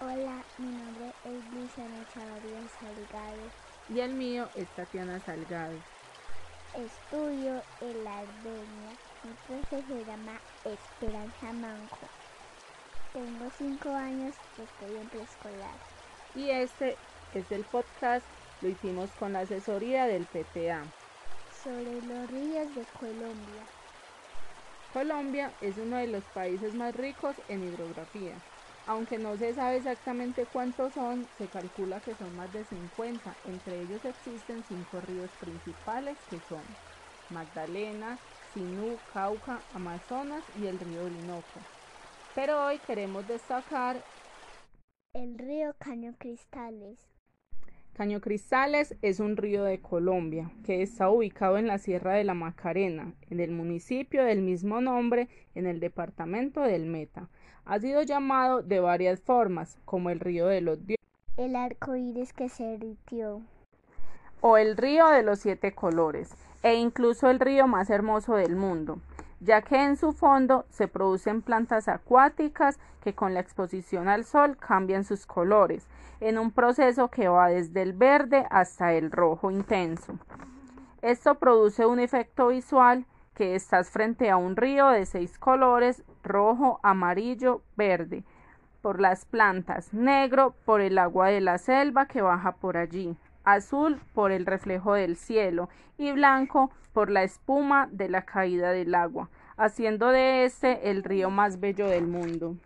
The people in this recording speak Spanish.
Hola, mi nombre es Luciana Chavarría Salgado. Y el mío es Tatiana Salgado. Estudio en la Ardenia. Mi profe se llama Esperanza Manco. Tengo cinco años y estoy en preescolar. Y este es el podcast, lo hicimos con la asesoría del PTA. Sobre los ríos de Colombia. Colombia es uno de los países más ricos en hidrografía. Aunque no se sabe exactamente cuántos son, se calcula que son más de 50. Entre ellos existen cinco ríos principales que son Magdalena, Sinú, Cauca, Amazonas y el río Orinoco. Pero hoy queremos destacar el río Caño Cristales. Caño Cristales es un río de Colombia que está ubicado en la Sierra de la Macarena, en el municipio del mismo nombre, en el departamento del Meta. Ha sido llamado de varias formas, como el río de los dioses, el arco iris que se irritió, o el río de los siete colores, e incluso el río más hermoso del mundo ya que en su fondo se producen plantas acuáticas que con la exposición al sol cambian sus colores, en un proceso que va desde el verde hasta el rojo intenso. Esto produce un efecto visual que estás frente a un río de seis colores, rojo, amarillo, verde, por las plantas, negro por el agua de la selva que baja por allí, azul por el reflejo del cielo y blanco por la espuma de la caída del agua, haciendo de este el río más bello del mundo.